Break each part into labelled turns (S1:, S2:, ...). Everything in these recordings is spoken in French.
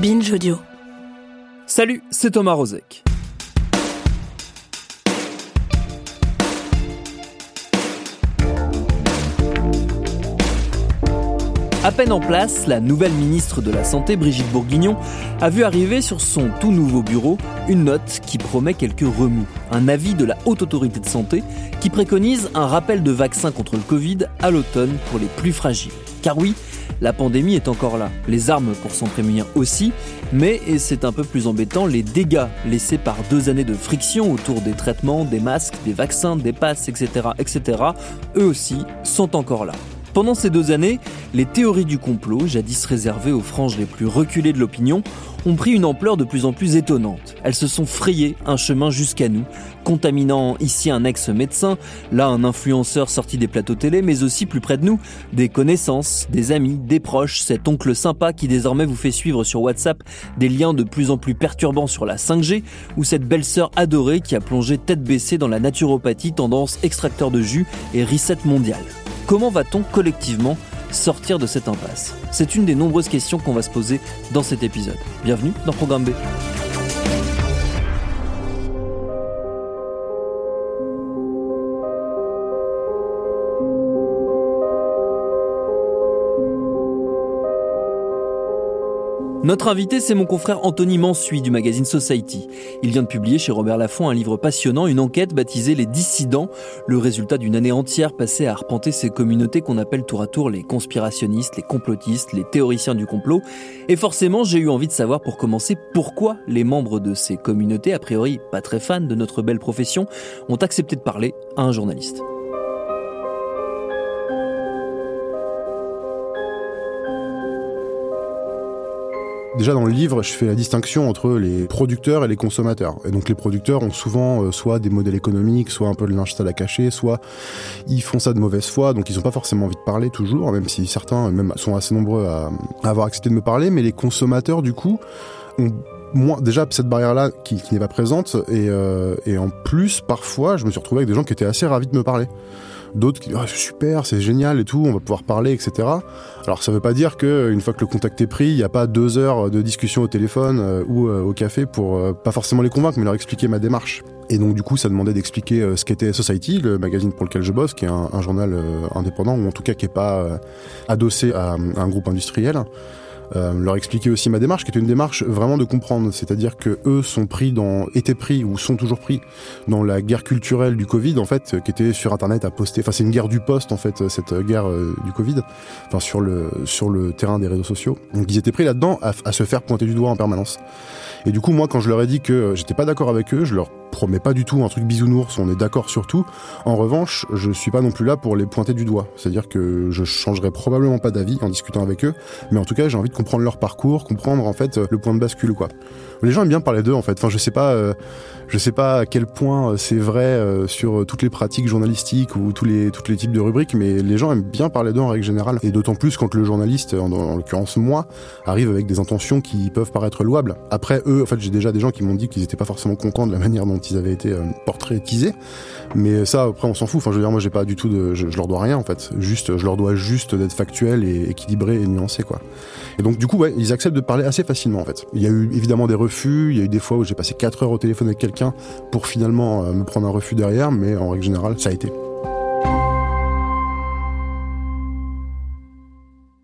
S1: Binge Audio.
S2: Salut, c'est Thomas Rozek. À peine en place, la nouvelle ministre de la Santé, Brigitte Bourguignon, a vu arriver sur son tout nouveau bureau une note qui promet quelques remous. Un avis de la Haute Autorité de Santé qui préconise un rappel de vaccin contre le Covid à l'automne pour les plus fragiles. Car oui, la pandémie est encore là. Les armes pour s'en prémunir aussi, mais, et c'est un peu plus embêtant, les dégâts laissés par deux années de friction autour des traitements, des masques, des vaccins, des passes, etc., etc., eux aussi sont encore là. Pendant ces deux années, les théories du complot, jadis réservées aux franges les plus reculées de l'opinion, ont pris une ampleur de plus en plus étonnante. Elles se sont frayées un chemin jusqu'à nous, contaminant ici un ex-médecin, là un influenceur sorti des plateaux télé, mais aussi plus près de nous, des connaissances, des amis, des proches, cet oncle sympa qui désormais vous fait suivre sur WhatsApp des liens de plus en plus perturbants sur la 5G, ou cette belle-sœur adorée qui a plongé tête baissée dans la naturopathie tendance extracteur de jus et reset mondial. Comment va-t-on collectivement sortir de cette impasse? C'est une des nombreuses questions qu'on va se poser dans cet épisode. Bienvenue dans Programme B. Notre invité, c'est mon confrère Anthony Mansuy du magazine Society. Il vient de publier chez Robert Laffont un livre passionnant, une enquête baptisée Les Dissidents, le résultat d'une année entière passée à arpenter ces communautés qu'on appelle tour à tour les conspirationnistes, les complotistes, les théoriciens du complot. Et forcément, j'ai eu envie de savoir pour commencer pourquoi les membres de ces communautés, a priori pas très fans de notre belle profession, ont accepté de parler à un journaliste.
S3: Déjà dans le livre, je fais la distinction entre les producteurs et les consommateurs. Et donc les producteurs ont souvent euh, soit des modèles économiques, soit un peu de linge sale à cacher, soit ils font ça de mauvaise foi, donc ils n'ont pas forcément envie de parler toujours, même si certains sont assez nombreux à, avoir accepté de me parler. Mais les consommateurs, du coup, ont moins, déjà cette barrière-là qui, qui n'est pas présente, et, euh, et en plus, parfois, je me suis retrouvé avec des gens qui étaient assez ravis de me parler d'autres qui disent ah, super, c'est génial et tout, on va pouvoir parler, etc. Alors ça veut pas dire que une fois que le contact est pris, il n'y a pas deux heures de discussion au téléphone euh, ou euh, au café pour euh, pas forcément les convaincre, mais leur expliquer ma démarche. Et donc du coup, ça demandait d'expliquer ce qu'était Society, le magazine pour lequel je bosse, qui est un, journal indépendant ou en tout cas qui est pas adossé à un groupe industriel. Euh, leur expliquer aussi ma démarche, qui est une démarche vraiment de comprendre, c'est-à-dire que eux sont pris dans, étaient pris ou sont toujours pris dans la guerre culturelle du Covid, en fait, qui était sur Internet à poster. Enfin, c'est une guerre du poste, en fait, cette guerre euh, du Covid, enfin sur le sur le terrain des réseaux sociaux. Donc ils étaient pris là-dedans à, à se faire pointer du doigt en permanence. Et du coup, moi, quand je leur ai dit que j'étais pas d'accord avec eux, je leur promets pas du tout un truc bisounours, on est d'accord sur tout. En revanche, je suis pas non plus là pour les pointer du doigt. C'est-à-dire que je changerai probablement pas d'avis en discutant avec eux, mais en tout cas, j'ai envie de comprendre leur parcours, comprendre en fait le point de bascule quoi. Les gens aiment bien parler d'eux en fait. Enfin, je sais pas, euh, je sais pas à quel point c'est vrai euh, sur toutes les pratiques journalistiques ou tous les types de rubriques, mais les gens aiment bien parler d'eux en règle générale. Et d'autant plus quand le journaliste, en, en l'occurrence moi, arrive avec des intentions qui peuvent paraître louables. Après eux, en fait, j'ai déjà des gens qui m'ont dit qu'ils étaient pas forcément contents de la manière dont ils avaient été euh, portraitisés. Mais ça, après, on s'en fout. Enfin, je veux dire, moi, j'ai pas du tout de, je, je, leur dois rien en fait. Juste, je leur dois juste d'être factuel et équilibré et nuancé quoi. Et donc, du coup, ouais, ils acceptent de parler assez facilement en fait. Il y a eu évidemment des refus. Il y a eu des fois où j'ai passé 4 heures au téléphone avec quelqu'un pour finalement euh, me prendre un refus derrière, mais en règle générale, ça a été.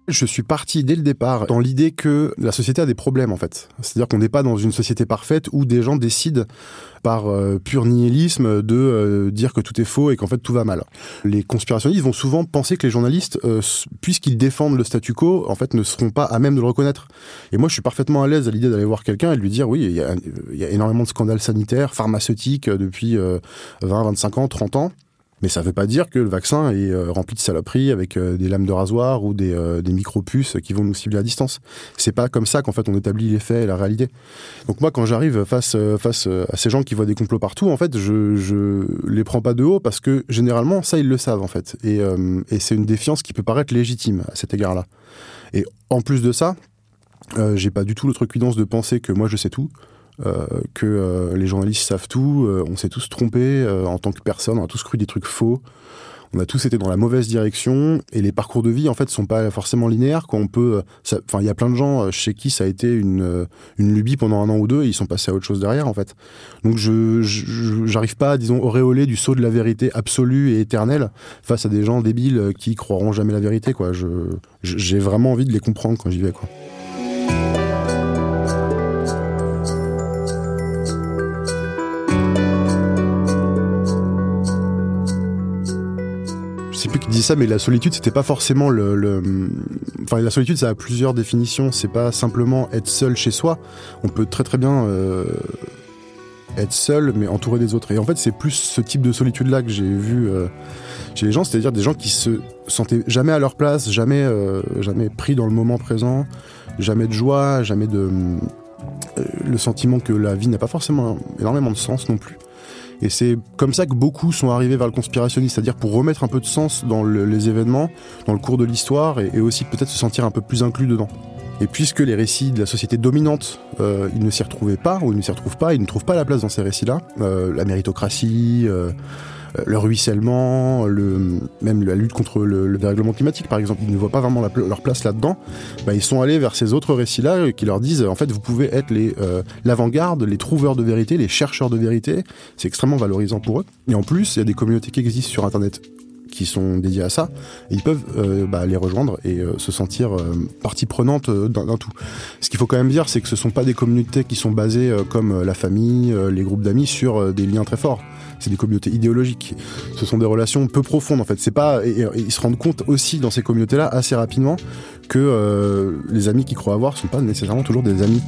S3: Je suis parti dès le départ dans l'idée que la société a des problèmes en fait. C'est-à-dire qu'on n'est pas dans une société parfaite où des gens décident par euh, pur nihilisme de euh, dire que tout est faux et qu'en fait tout va mal. Les conspirationnistes vont souvent penser que les journalistes, euh, puisqu'ils défendent le statu quo, en fait ne seront pas à même de le reconnaître. Et moi je suis parfaitement à l'aise à l'idée d'aller voir quelqu'un et de lui dire oui, il y a, il y a énormément de scandales sanitaires, pharmaceutiques depuis 20, 25 ans, 30 ans. Mais ça ne veut pas dire que le vaccin est euh, rempli de saloperies avec euh, des lames de rasoir ou des, euh, des micro-puces qui vont nous cibler à distance. C'est pas comme ça qu'en fait on établit les faits et la réalité. Donc moi, quand j'arrive face, face à ces gens qui voient des complots partout, en fait, je, je les prends pas de haut parce que généralement, ça, ils le savent en fait. Et, et c'est une défiance qui peut paraître légitime à cet égard-là. Et en plus de ça, j'ai pas du tout l'autre cuidance de penser que moi je sais tout. Euh, que euh, les journalistes savent tout, euh, on s'est tous trompés en tant que personne, on a tous cru des trucs faux, on a tous été dans la mauvaise direction et les parcours de vie en fait sont pas forcément linéaires. Enfin il y a plein de gens chez qui ça a été une, une lubie pendant un an ou deux et ils sont passés à autre chose derrière en fait. Donc je j'arrive pas, disons, auréoler du saut de la vérité absolue et éternelle face à des gens débiles qui croiront jamais la vérité quoi. J'ai vraiment envie de les comprendre quand j'y vais quoi. Dit ça, mais la solitude, c'était pas forcément le, Enfin, la solitude, ça a plusieurs définitions. C'est pas simplement être seul chez soi. On peut très très bien euh, être seul, mais entouré des autres. Et en fait, c'est plus ce type de solitude-là que j'ai vu euh, chez les gens, c'est-à-dire des gens qui se sentaient jamais à leur place, jamais, euh, jamais pris dans le moment présent, jamais de joie, jamais de le sentiment que la vie n'a pas forcément énormément de sens non plus. Et c'est comme ça que beaucoup sont arrivés vers le conspirationnisme, c'est-à-dire pour remettre un peu de sens dans les événements, dans le cours de l'histoire, et, aussi peut-être se sentir un peu plus inclus dedans. Et puisque les récits de la société dominante, euh, ils ne s'y retrouvaient pas, ou ils ne s'y retrouvent pas, ils ne trouvent pas la place dans ces récits-là, euh, la méritocratie, euh, le ruissellement, le, même la lutte contre le, dérèglement climatique, par exemple, ils ne voient pas vraiment leur place là-dedans. Bah, ils sont allés vers ces autres récits-là qui leur disent, en fait, vous pouvez être euh, l'avant-garde, les trouveurs de vérité, les chercheurs de vérité. C'est extrêmement valorisant pour eux. Et en plus, il y a des communautés qui existent sur Internet qui sont dédiés à ça, ils peuvent euh, bah, les rejoindre et se sentir partie prenante d'un tout. Ce qu'il faut quand même dire, c'est que ce ne sont pas des communautés qui sont basées comme la famille, les groupes d'amis sur des liens très forts c'est des communautés idéologiques. Ce sont des relations peu profondes en fait. C'est pas et, ils se rendent compte aussi dans ces communautés-là assez rapidement que euh, les amis qu'ils croient avoir sont pas nécessairement toujours des amis.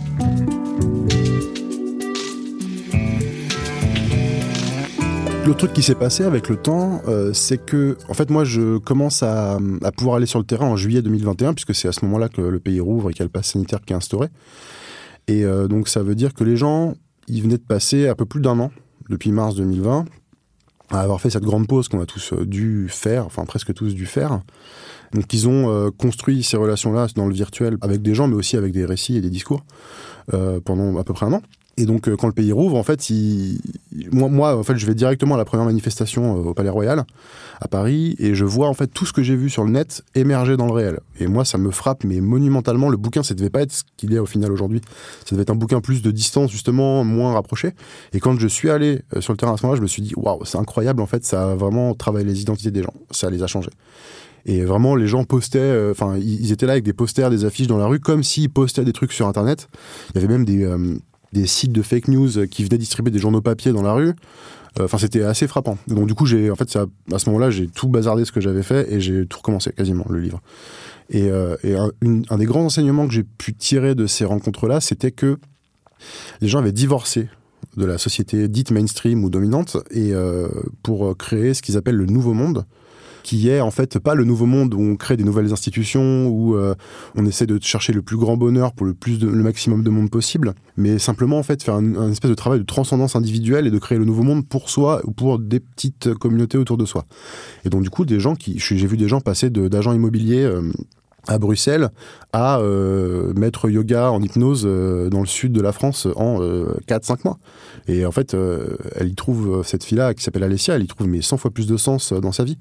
S3: Le truc qui s'est passé avec le temps, euh, c'est que, en fait, moi, je commence à, pouvoir aller sur le terrain en juillet 2021, puisque c'est à ce moment-là que le pays rouvre et qu'il y a le pass sanitaire qui est instauré. Et euh, donc, ça veut dire que les gens, ils venaient de passer un peu plus d'un an depuis mars 2020, à avoir fait cette grande pause qu'on a tous euh, dû faire, enfin presque tous dû faire. Donc ils ont euh, construit ces relations-là dans le virtuel avec des gens, mais aussi avec des récits et des discours euh, pendant à peu près un an. Et donc, euh, quand le pays rouvre, en fait, il... moi, moi, en fait, je vais directement à la première manifestation euh, au Palais Royal, à Paris, et je vois, en fait, tout ce que j'ai vu sur le net émerger dans le réel. Et moi, ça me frappe, mais monumentalement, le bouquin, ça devait pas être ce qu'il est au final aujourd'hui. Ça devait être un bouquin plus de distance, justement, moins rapproché. Et quand je suis allé euh, sur le terrain à ce moment-là, je me suis dit, waouh, c'est incroyable, en fait, ça a vraiment travaillé les identités des gens. Ça les a changés. Et vraiment, les gens postaient, enfin, ils étaient là avec des posters, des affiches dans la rue, comme s'ils postaient des trucs sur Internet. Il y avait même des, des sites de fake news qui venaient distribuer des journaux papier dans la rue. Euh, enfin, c'était assez frappant. Donc, du coup, j'ai, en fait, à ce moment-là, j'ai tout bazardé ce que j'avais fait et j'ai tout recommencé quasiment le livre. Et, euh, un, des grands enseignements que j'ai pu tirer de ces rencontres-là, c'était que les gens avaient divorcé de la société dite mainstream ou dominante et euh, pour créer ce qu'ils appellent le nouveau monde qui est en fait pas le nouveau monde où on crée des nouvelles institutions, où euh, on essaie de chercher le plus grand bonheur pour le plus le maximum de monde possible, mais simplement en fait faire un, espèce de travail de transcendance individuelle et de créer le nouveau monde pour soi ou pour des petites communautés autour de soi. Et donc du coup des gens qui, j'ai vu des gens passer d'agents immobiliers euh, à Bruxelles à euh, mettre yoga en hypnose dans le sud de la France en 4-5 mois. Et en fait, elle y trouve cette fille-là qui s'appelle Alessia, elle y trouve mais 100 fois plus de sens dans sa vie.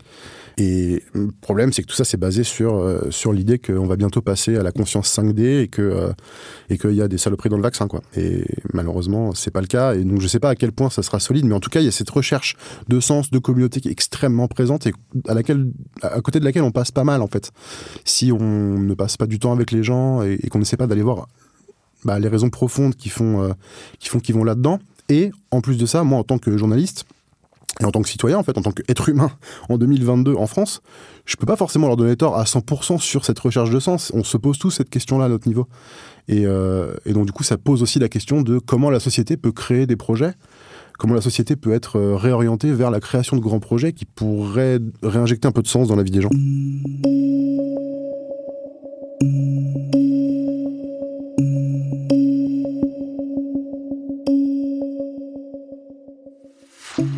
S3: Et le problème, c'est que tout ça, c'est basé sur, euh, sur l'idée qu'on va bientôt passer à la conscience 5D et que euh, et qu'il y a des saloperies dans le vaccin, quoi. Et malheureusement, c'est pas le cas. Et donc, je sais pas à quel point ça sera solide, mais en tout cas, il y a cette recherche de sens, de communauté qui est extrêmement présente et à laquelle, à côté de laquelle on passe pas mal, en fait. Si on ne passe pas du temps avec les gens et, qu'on n'essaie pas d'aller voir bah, les raisons profondes qui font, euh, qui font vont là-dedans. Et en plus de ça, moi, en tant que journaliste, et en tant que citoyen, en fait, en tant qu'être humain en 2022 en France, je peux pas forcément leur donner tort à 100% sur cette recherche de sens. On se pose tous cette question-là à notre niveau. Et, euh, et, donc, du coup, ça pose aussi la question de comment la société peut créer des projets comment la société peut être réorientée vers la création de grands projets qui pourraient réinjecter un peu de sens dans la vie des gens.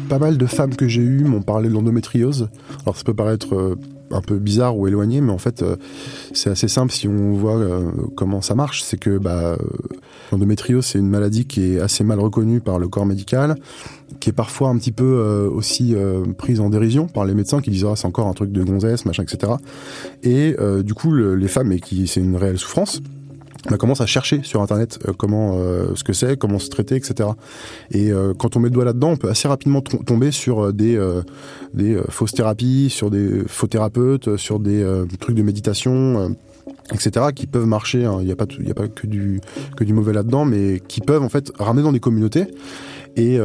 S3: Pas mal de femmes que j'ai eues m'ont parlé de l'endométriose. Alors ça peut paraître euh, un peu bizarre ou éloigné, mais en fait euh, c'est assez simple si on voit euh, comment ça marche. C'est que bah, l'endométriose c'est une maladie qui est assez mal reconnue par le corps médical, qui est parfois un petit peu aussi prise en dérision par les médecins qui disent ah, c'est encore un truc de gonzesse, machin, etc. Et du coup les femmes, et qui c'est une réelle souffrance, on commence à chercher sur internet euh, comment euh, ce que c'est, comment se traiter, etc. Et euh, quand on met le doigt là-dedans, on peut assez rapidement tomber sur des des fausses thérapies, sur des faux thérapeutes, sur des trucs de méditation. etc qui peuvent marcher hein. il n'y a pas a pas que du que du mauvais là-dedans mais qui peuvent en fait ramener dans des communautés et,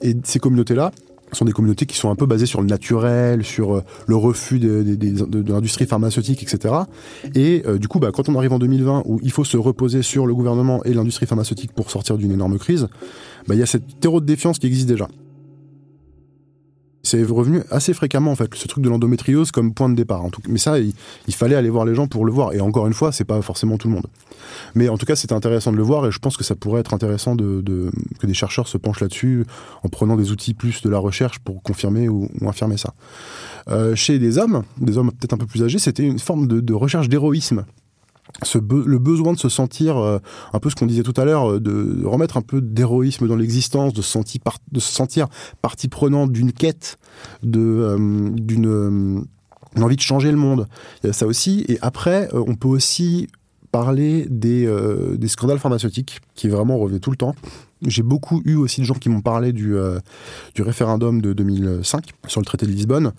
S3: et ces communautés là sont des communautés qui sont un peu basées sur le naturel, sur euh, le refus de, l'industrie pharmaceutique, etc. Et euh, du coup, bah, quand on arrive en 2020 où il faut se reposer sur le gouvernement et l'industrie pharmaceutique pour sortir d'une énorme crise, bah, il y a cette terreau de défiance qui existe déjà. C'est revenu assez fréquemment en fait, ce truc de l'endométriose comme point de départ. En tout Mais ça, il, fallait aller voir les gens pour le voir. Et encore une fois, c'est pas forcément tout le monde. Mais en tout cas, c'est intéressant de le voir et je pense que ça pourrait être intéressant de, que des chercheurs se penchent là-dessus en prenant des outils plus de la recherche pour confirmer ou, ou infirmer ça. Euh, chez des hommes, des hommes peut-être un peu plus âgés, c'était une forme de recherche d'héroïsme le besoin de se sentir euh, un peu ce qu'on disait tout à l'heure, euh, de remettre un peu d'héroïsme dans l'existence, de, se sentir de se sentir partie prenante d'une quête, de euh, d'une envie de changer le monde. Il y a ça aussi. Et après, on peut aussi parler des, des scandales pharmaceutiques qui vraiment revenaient tout le temps. J'ai beaucoup eu aussi de gens qui m'ont parlé du, du référendum de 2005 sur le traité de Lisbonne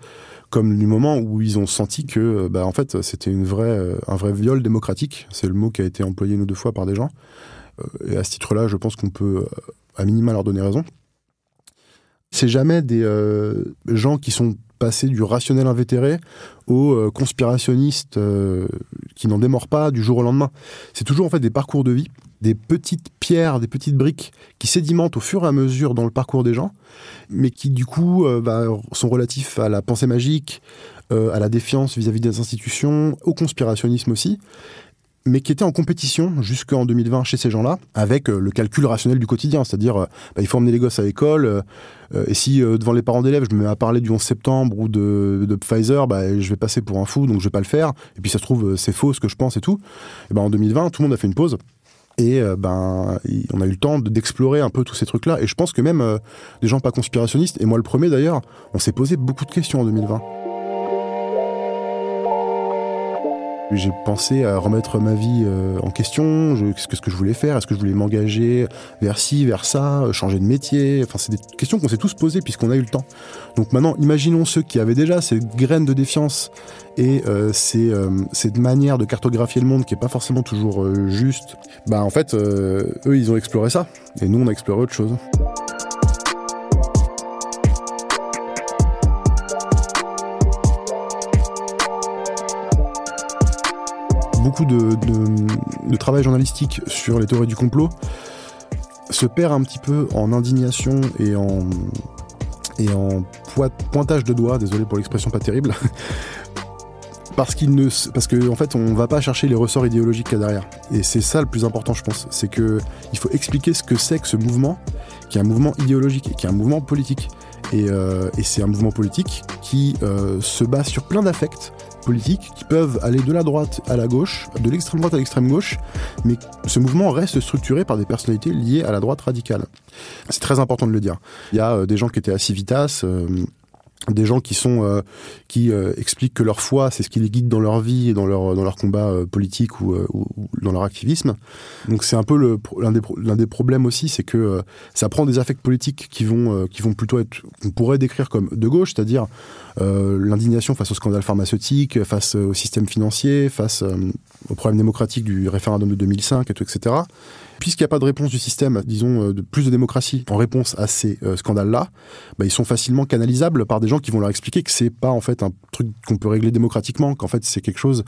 S3: comme du moment où ils ont senti que, euh, bah, en fait, c'était une vraie, euh, un vrai viol démocratique. C'est le mot qui a été employé une ou deux fois par des gens. Euh, et à ce titre-là, je pense qu'on peut, à minima, leur donner raison. C'est jamais des gens qui sont passés du rationnel invétéré aux conspirationnistes qui n'en démordent pas du jour au lendemain. C'est toujours en fait des parcours de vie des petites pierres, des petites briques qui sédimentent au fur et à mesure dans le parcours des gens, mais qui du coup euh, bah, sont relatifs à la pensée magique, euh, à la défiance vis-à-vis des institutions, au conspirationnisme aussi, mais qui étaient en compétition jusqu'en 2020 chez ces gens-là, avec euh, le calcul rationnel du quotidien, c'est-à-dire bah, il faut emmener les gosses à l'école, et si devant les parents d'élèves je me mets à parler du 11 septembre ou de, Pfizer, bah, je vais passer pour un fou, donc je vais pas le faire, et puis ça se trouve c'est faux ce que je pense et tout, et ben en 2020 tout le monde a fait une pause, et euh, ben, on a eu le temps d'explorer un peu tous ces trucs-là. Et je pense que même euh, des gens pas conspirationnistes, et moi le premier d'ailleurs, on s'est posé beaucoup de questions en 2020. J'ai pensé à remettre ma vie euh, en question, qu'est-ce que je voulais faire, est-ce que je voulais m'engager vers ci, vers ça, euh, changer de métier, enfin c'est des questions qu'on s'est tous posées puisqu'on a eu le temps. Donc maintenant, imaginons ceux qui avaient déjà ces graines de défiance et euh, ces, cette manière de cartographier le monde qui est pas forcément toujours juste. Bah en fait, eux ils ont exploré ça et nous on a exploré autre chose. Beaucoup de, travail journalistique sur les théories du complot se perd un petit peu en indignation et en, et en pointage de doigts, désolé pour l'expression pas terrible, parce qu'il ne, parce que en fait, on va pas chercher les ressorts idéologiques qu'il y a derrière. Et c'est ça le plus important, je pense, c'est que il faut expliquer ce que c'est que ce mouvement, qui est un mouvement idéologique, qui est un mouvement politique. Et, euh, c'est un mouvement politique qui euh, se base sur plein d'affects, politiques qui peuvent aller de la droite à la gauche, de l'extrême droite à l'extrême gauche, mais ce mouvement reste structuré par des personnalités liées à la droite radicale. C'est très important de le dire. Il y a euh, des gens qui étaient à Civitas, euh, des gens qui sont euh, qui expliquent que leur foi c'est ce qui les guide dans leur vie et dans leur dans leur combat politique ou, ou, dans leur activisme. Donc c'est un peu l'un des l'un des problèmes aussi c'est que ça prend des affects politiques qui vont qui vont plutôt être qu'on pourrait décrire comme de gauche c'est-à-dire euh, l'indignation face au scandale pharmaceutique, face au système financier, face euh, au problème démocratique du référendum de 2005, et tout, etc. Puisqu'il n'y a pas de réponse du système, disons, euh, de plus de démocratie en réponse à ces euh, scandales-là, bah, ils sont facilement canalisables par des gens qui vont leur expliquer que c'est pas en fait un truc qu'on peut régler démocratiquement, qu'en fait c'est quelque chose,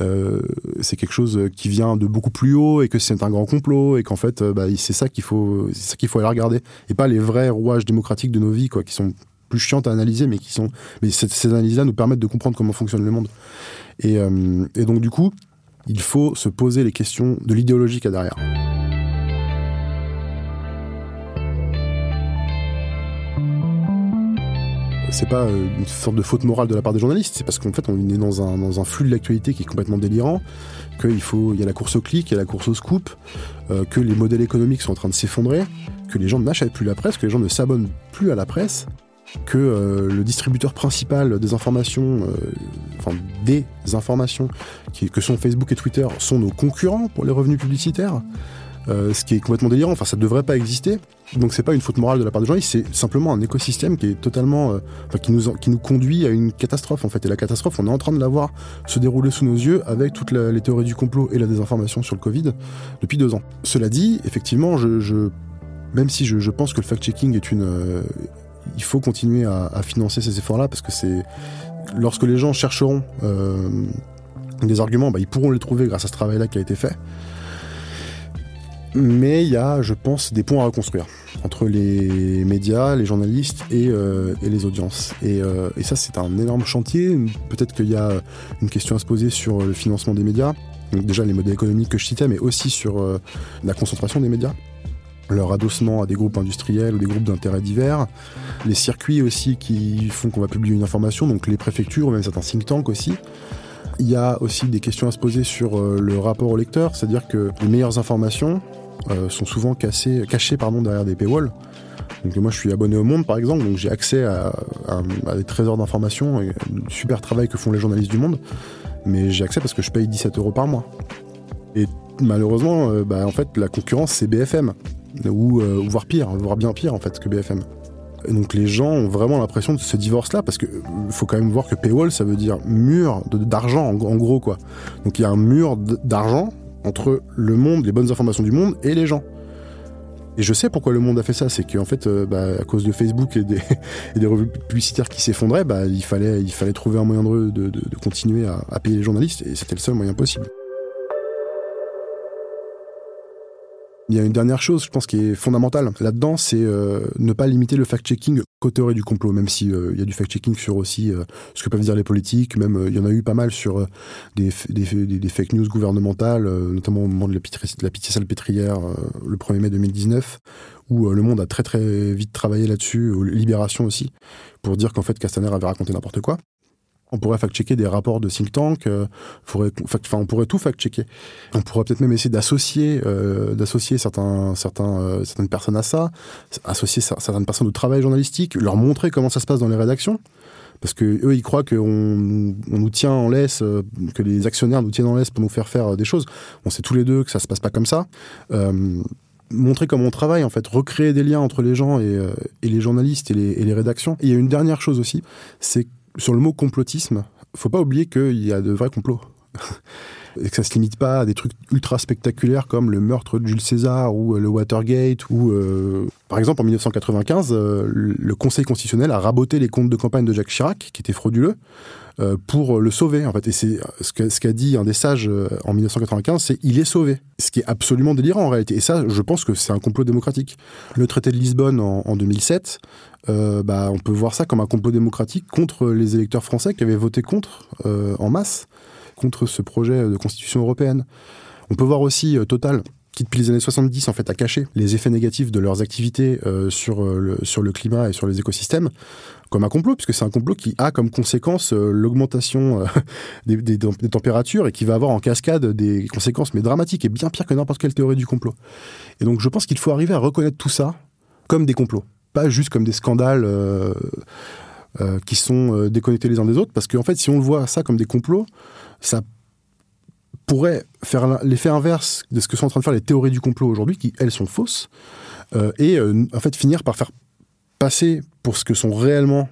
S3: euh, quelque chose qui vient de beaucoup plus haut et que c'est un grand complot et qu'en fait bah, c'est ça qu'il faut, c'est faut aller regarder et pas les vrais rouages démocratiques de nos vies, quoi, qui sont plus chiantes à analyser, mais qui sont, mais ces, analyses-là nous permettent de comprendre comment fonctionne le monde. Et donc du coup, il faut se poser les questions de l'idéologie qu'il y a derrière. c'est pas euh, une sorte de faute morale de la part des journalistes, c'est parce qu'en fait on est dans un, flux de l'actualité qui est complètement délirant, qu'il faut, il y a la course au clic, il y a la course au scoop, euh, que les modèles économiques sont en train de s'effondrer, que les gens n'achètent plus la presse, que les gens ne s'abonnent plus à la presse, que euh, le distributeur principal des informations, enfin des informations, que sont Facebook et Twitter, sont nos concurrents pour les revenus publicitaires. Euh, ce qui est complètement délirant. Enfin, ça ne devrait pas exister. Donc, c'est pas une faute morale de la part des journalistes, c'est simplement un écosystème qui est totalement, euh, qui nous qui nous conduit à une catastrophe en fait. Et la catastrophe, on est en train de la voir se dérouler sous nos yeux avec toutes les théories du complot et la désinformation sur le Covid depuis deux ans. Cela dit, effectivement, je, même si je, pense que le fact-checking est une, euh, il faut continuer à, financer ces efforts-là parce que c'est lorsque les gens chercheront des arguments, bah, ils pourront les trouver grâce à ce travail-là qui a été fait. Mais il y a, je pense, des ponts à reconstruire entre les médias, les journalistes et, euh, les audiences. Euh, et, ça, c'est un énorme chantier. Peut-être qu'il y a une question à se poser sur le financement des médias. Donc déjà les modèles économiques que je citais, mais aussi sur euh, la concentration des médias leur adossement à des groupes industriels ou des groupes d'intérêts divers, les circuits aussi qui font qu'on va publier une information, donc les préfectures ou même certains think tanks aussi. Il y a aussi des questions à se poser sur le rapport au lecteur, c'est-à-dire que les meilleures informations, euh, sont souvent pardon, derrière des paywalls. Donc moi je suis abonné au Monde par exemple, donc j'ai accès à, des trésors d'informations, super travail que font les journalistes du Monde, mais j'ai accès parce que je paye 17 euros par mois. Et malheureusement, euh, bah, en fait la concurrence c'est BFM, ou, euh, voire pire, voire bien pire en fait que BFM. Et donc les gens ont vraiment l'impression de ce divorce-là, parce qu'il faut quand même voir que paywall, ça veut dire mur d'argent, en, gros quoi. Donc il y a un mur d'argent entre le monde, les bonnes informations du monde et les gens. Et je sais pourquoi le monde a fait ça, c'est qu'en fait, euh, bah, à cause de Facebook et des, revues publicitaires qui s'effondraient, bah, il, fallait, trouver un moyen de, continuer à payer les journalistes, et c'était le seul moyen possible. Il y a une dernière chose, je pense, qui est fondamentale là-dedans, c'est euh, ne pas limiter le fact-checking qu'aux théories du complot, même s'il euh, il y a du fact-checking sur aussi euh, ce que peuvent dire les politiques, même il y en a eu pas mal sur des, des, fake news gouvernementales, notamment au moment de la, de la pitié salpêtrière, le 1er mai 2019, où Le Monde a très très vite travaillé là-dessus, Libération aussi, pour dire qu'en fait Castaner avait raconté n'importe quoi. On pourrait fact-checker des rapports de think tank, euh, enfin, on pourrait tout fact-checker. On pourrait peut-être même essayer d'associer, euh, d'associer certains, certains, euh, certaines personnes à ça, associer certaines personnes au travail journalistique, leur montrer comment ça se passe dans les rédactions. Parce que eux, ils croient qu'on on nous tient en laisse, que les actionnaires nous tiennent en laisse pour nous faire faire des choses. On sait tous les deux que ça se passe pas comme ça. montrer comment on travaille, en fait, recréer des liens entre les gens et, et les journalistes et les, et les rédactions. Et il y a une dernière chose aussi, c'est sur le mot complotisme, faut pas oublier qu'il y a de vrais complots. et que ça se limite pas à des trucs ultra spectaculaires comme le meurtre de Jules César ou euh, le Watergate ou euh, par exemple en 1995 euh, le Conseil constitutionnel a raboté les comptes de campagne de Jacques Chirac qui étaient frauduleux pour le sauver en fait. Et c'est ce qu'a dit un des sages en 1995 c'est il est sauvé. Ce qui est absolument délirant en réalité. Et ça je pense que c'est un complot démocratique. Le traité de Lisbonne en, en 2007 euh, bah, on peut voir ça comme un complot démocratique contre les électeurs français qui avaient voté contre en masse, contre ce projet de constitution européenne. On peut voir aussi euh, Total qui depuis les années 70 en fait a caché les effets négatifs de leurs activités sur, le, sur le climat et sur les écosystèmes comme un complot, puisque c'est un complot qui a comme conséquence l'augmentation des, températures et qui va avoir en cascade des conséquences mais dramatiques et bien pire que n'importe quelle théorie du complot. Et donc je pense qu'il faut arriver à reconnaître tout ça comme des complots pas juste comme des scandales euh, euh, qui sont euh, déconnectés les uns des autres, parce qu'en fait, si on le voit ça comme des complots, ça pourrait faire l'effet inverse de ce que sont en train de faire les théories du complot aujourd'hui, qui elles sont fausses, et en fait finir par faire passer pour ce que sont réellement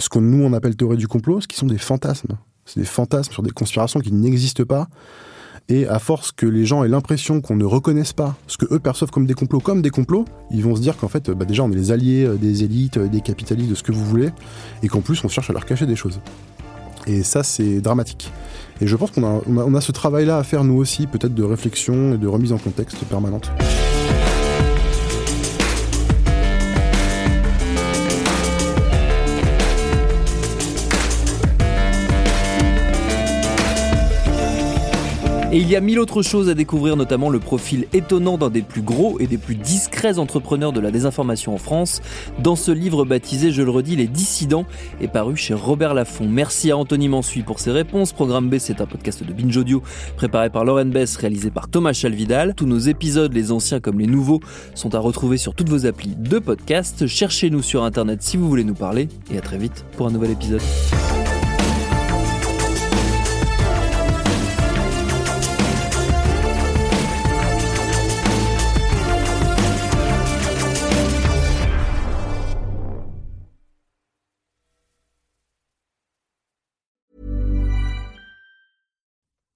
S3: ce que nous on appelle théories du complot, ce qui sont des fantasmes. C'est des fantasmes sur des conspirations qui n'existent pas Et à force que les gens aient l'impression qu'on ne reconnaisse pas ce que eux perçoivent comme des complots, comme des complots, ils vont se dire qu'en fait, bah déjà, on est les alliés euh, des élites, euh, des capitalistes, de ce que vous voulez, et qu'en plus, on cherche à leur cacher des choses. Et ça, c'est dramatique. Et je pense qu'on a, on a ce travail-là à faire, nous aussi, peut-être de réflexion et de remise en contexte permanente.
S2: Et il y a mille autres choses à découvrir, notamment le profil étonnant d'un des plus gros et des plus discrets entrepreneurs de la désinformation en France, dans ce livre baptisé, je le redis, Les Dissidents, et paru chez Robert Laffont. Merci à Anthony Mansuy pour ses réponses. Programme B, c'est un podcast de Binge Audio, préparé par Lauren Bess, réalisé par Thomas Chalvidal. Tous nos épisodes, les anciens comme les nouveaux, sont à retrouver sur toutes vos applis de podcast. Cherchez-nous sur Internet si vous voulez nous parler, et à très vite pour un nouvel épisode.